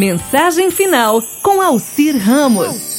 Mensagem final com Alcir Ramos.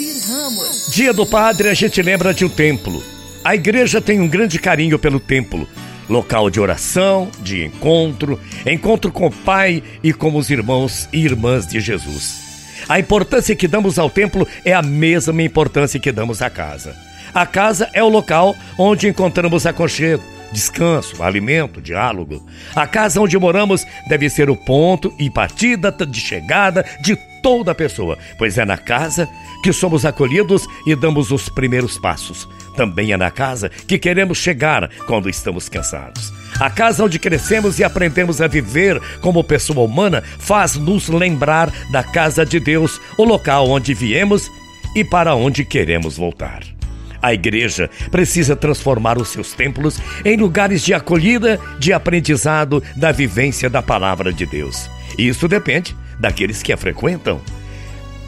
Dia do Padre, a gente lembra de um templo. A igreja tem um grande carinho pelo templo. Local de oração, de encontro, encontro com o Pai e com os irmãos e irmãs de Jesus. A importância que damos ao templo é a mesma importância que damos à casa. A casa é o local onde encontramos aconchego, descanso, alimento, diálogo. A casa onde moramos deve ser o ponto e partida de chegada de toda pessoa, pois é na casa que somos acolhidos e damos os primeiros passos. Também é na casa que queremos chegar quando estamos cansados. A casa onde crescemos e aprendemos a viver como pessoa humana faz nos lembrar da casa de Deus, o local onde viemos e para onde queremos voltar. A igreja precisa transformar os seus templos em lugares de acolhida, de aprendizado, da vivência da palavra de Deus. Isso depende daqueles que a frequentam.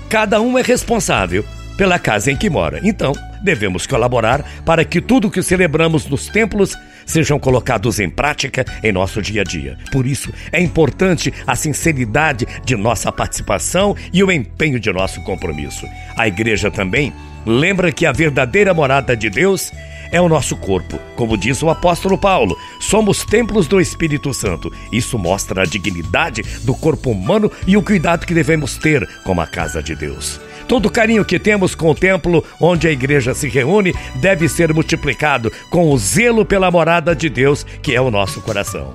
Cada um é responsável pela casa em que mora. Então, devemos colaborar para que tudo que celebramos nos templos sejam colocados em prática em nosso dia a dia. Por isso, é importante a sinceridade de nossa participação e o empenho de nosso compromisso. A igreja também lembra que a verdadeira morada de Deus é o nosso corpo. Como diz o apóstolo Paulo, somos templos do Espírito Santo. Isso mostra a dignidade do corpo humano e o cuidado que devemos ter com a casa de Deus. Todo o carinho que temos com o templo onde a igreja se reúne deve ser multiplicado com o zelo pela morada de Deus, que é o nosso coração.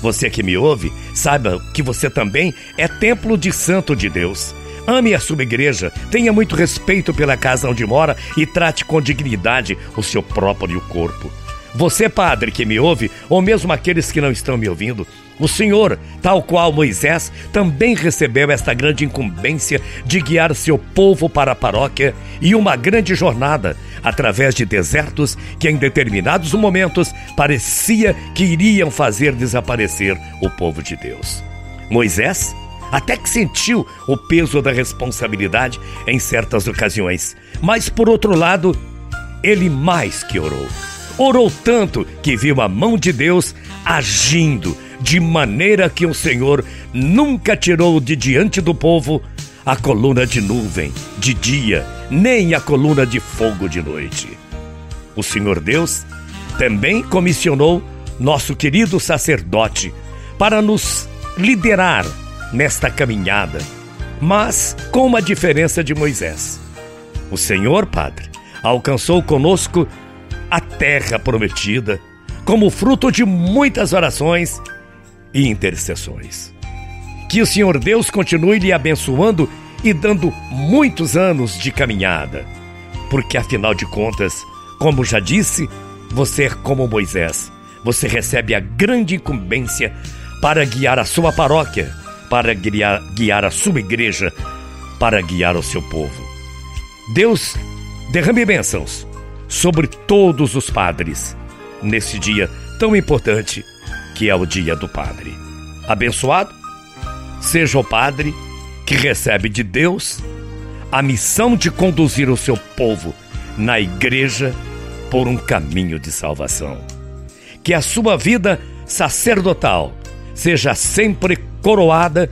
Você que me ouve, saiba que você também é templo de santo de Deus. Ame a sua igreja, tenha muito respeito pela casa onde mora e trate com dignidade o seu próprio corpo. Você, padre, que me ouve, ou mesmo aqueles que não estão me ouvindo, o Senhor, tal qual Moisés, também recebeu esta grande incumbência de guiar seu povo para a paróquia e uma grande jornada através de desertos que em determinados momentos parecia que iriam fazer desaparecer o povo de Deus. Moisés até que sentiu o peso da responsabilidade em certas ocasiões. Mas por outro lado, ele mais que orou. Orou tanto que viu a mão de Deus agindo de maneira que o Senhor nunca tirou de diante do povo a coluna de nuvem de dia, nem a coluna de fogo de noite. O Senhor Deus também comissionou nosso querido sacerdote para nos liderar nesta caminhada, mas com uma diferença de Moisés. O Senhor, Padre, alcançou conosco a terra prometida como fruto de muitas orações e intercessões. Que o Senhor Deus continue lhe abençoando e dando muitos anos de caminhada, porque afinal de contas, como já disse, você é como Moisés. Você recebe a grande incumbência para guiar a sua paróquia para guiar, guiar a sua igreja, para guiar o seu povo. Deus derrame bênçãos sobre todos os padres nesse dia tão importante que é o Dia do Padre. Abençoado seja o padre que recebe de Deus a missão de conduzir o seu povo na igreja por um caminho de salvação. Que a sua vida sacerdotal seja sempre coroada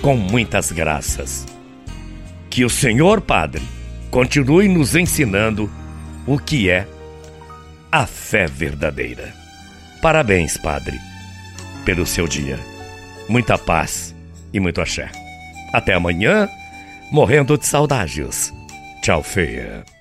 com muitas graças. Que o Senhor Padre continue nos ensinando o que é a fé verdadeira. Parabéns, Padre, pelo seu dia. Muita paz e muito axé. Até amanhã, morrendo de saudades. Tchau, feia.